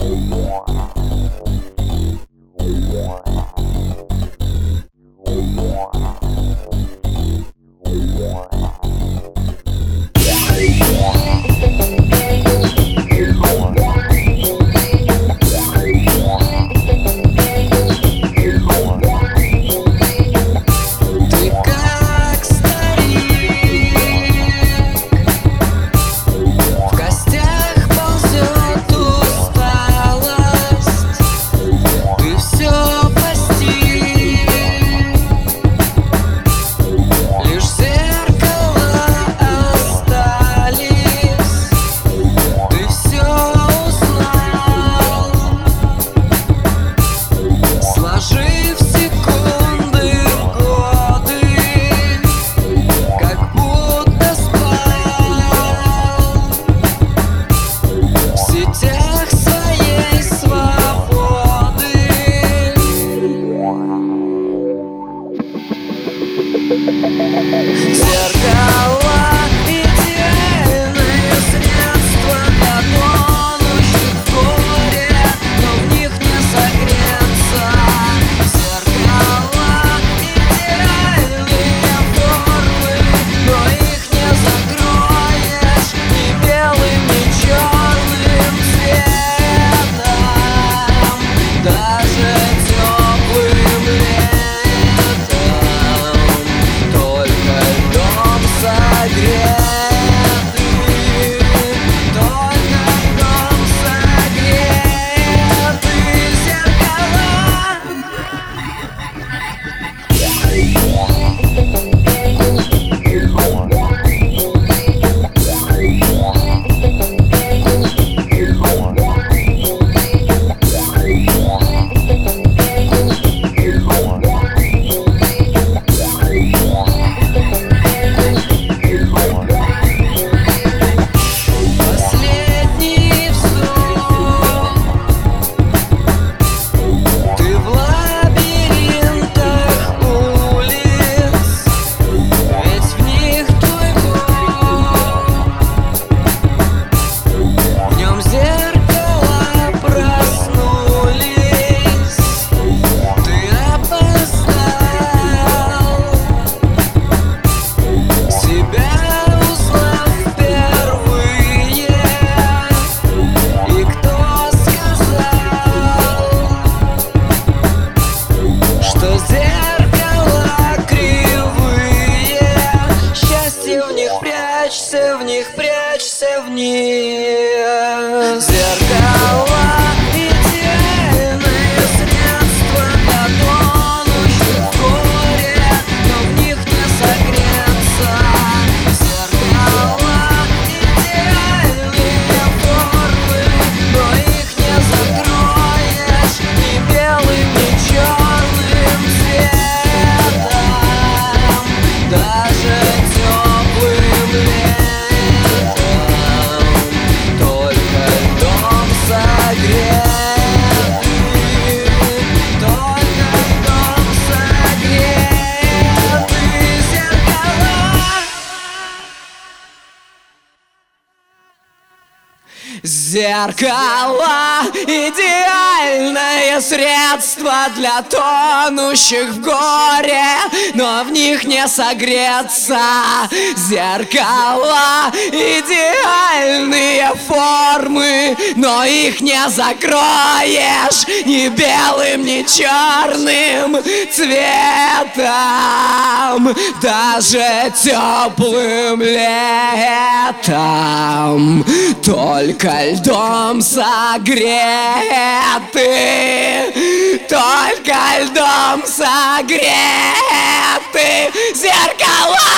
Yeah. Зеркало Oh, вниз. Зеркало – идеальное средство для тонущих в горе, но в них не согреться. Зеркало – идеальное сильные формы, но их не закроешь ни белым, ни черным цветом, даже теплым летом, только льдом согреты, только льдом согреты зеркало.